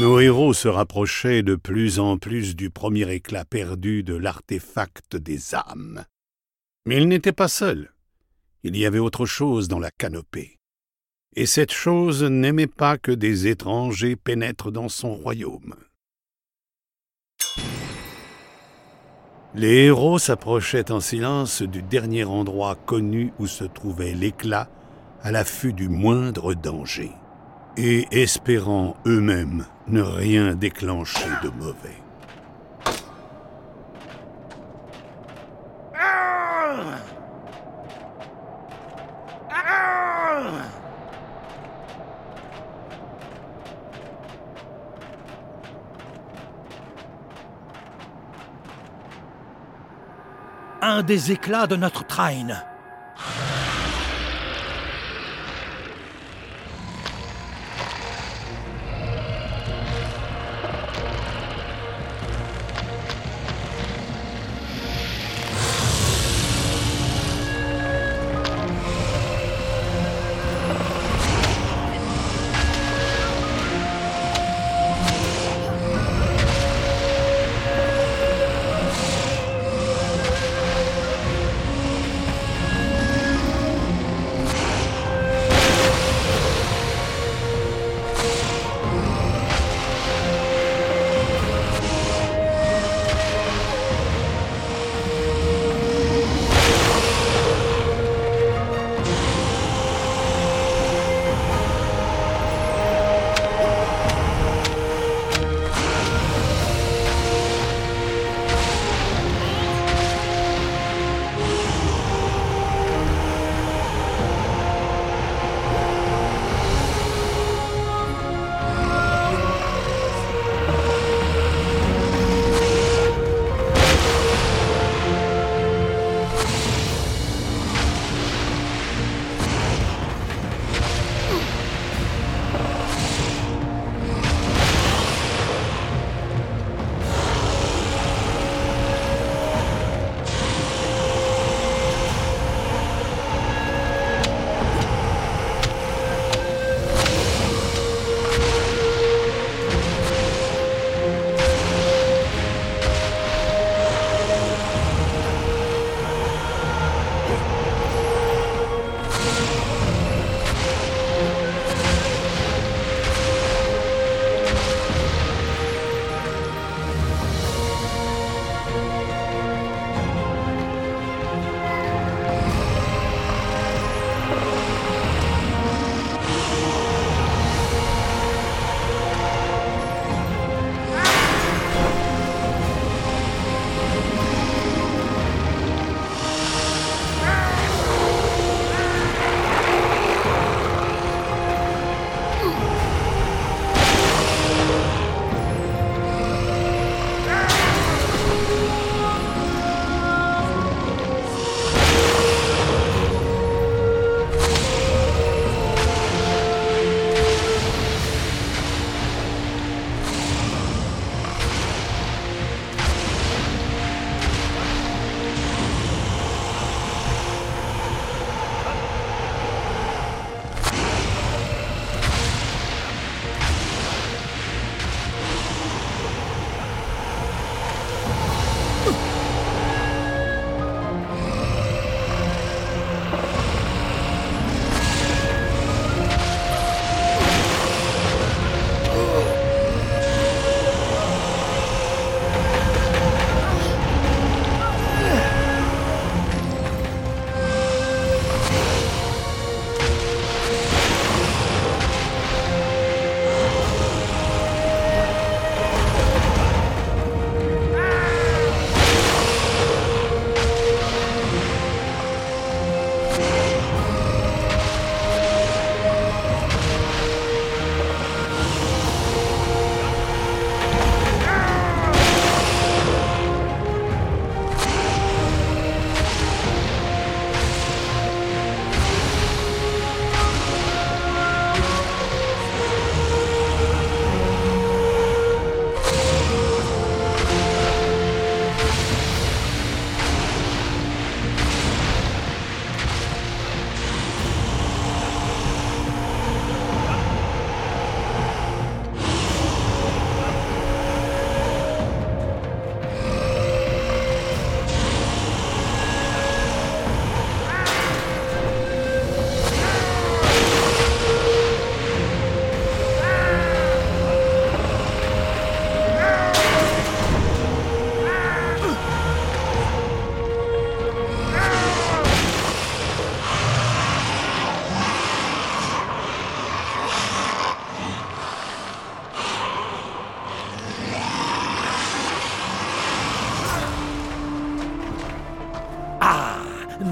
Nos héros se rapprochaient de plus en plus du premier éclat perdu de l'artefact des âmes. Mais ils n'étaient pas seuls. Il y avait autre chose dans la canopée. Et cette chose n'aimait pas que des étrangers pénètrent dans son royaume. Les héros s'approchaient en silence du dernier endroit connu où se trouvait l'éclat, à l'affût du moindre danger, et espérant eux-mêmes ne rien déclencher de mauvais. Un des éclats de notre train.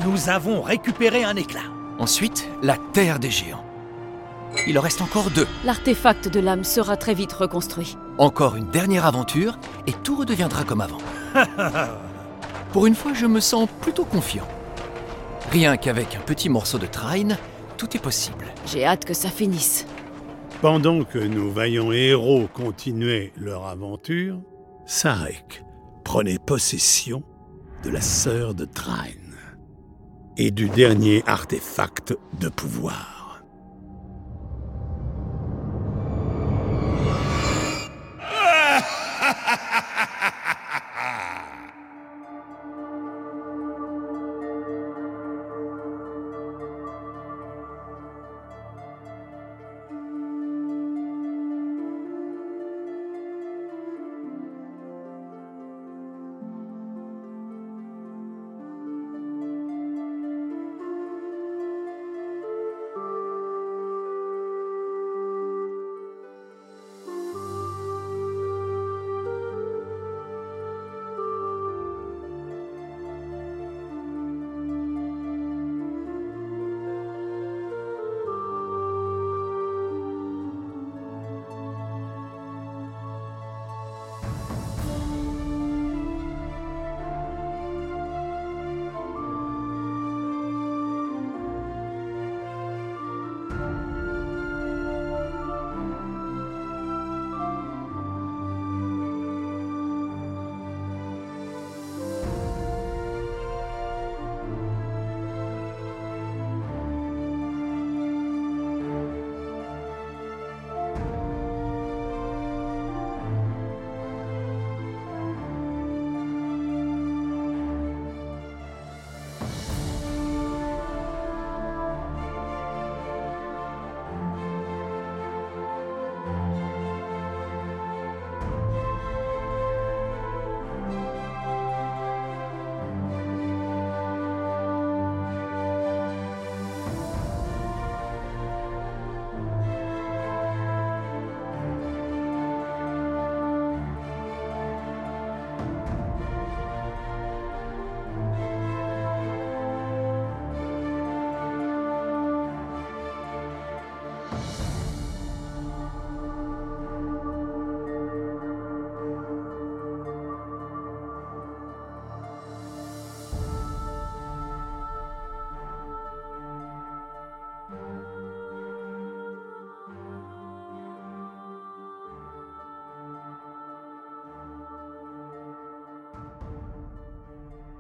Nous avons récupéré un éclat. Ensuite, la Terre des Géants. Il en reste encore deux. L'artefact de l'âme sera très vite reconstruit. Encore une dernière aventure et tout redeviendra comme avant. Pour une fois, je me sens plutôt confiant. Rien qu'avec un petit morceau de train, tout est possible. J'ai hâte que ça finisse. Pendant que nos vaillants héros continuaient leur aventure, Sarek prenait possession de la sœur de Train et du dernier artefact de pouvoir.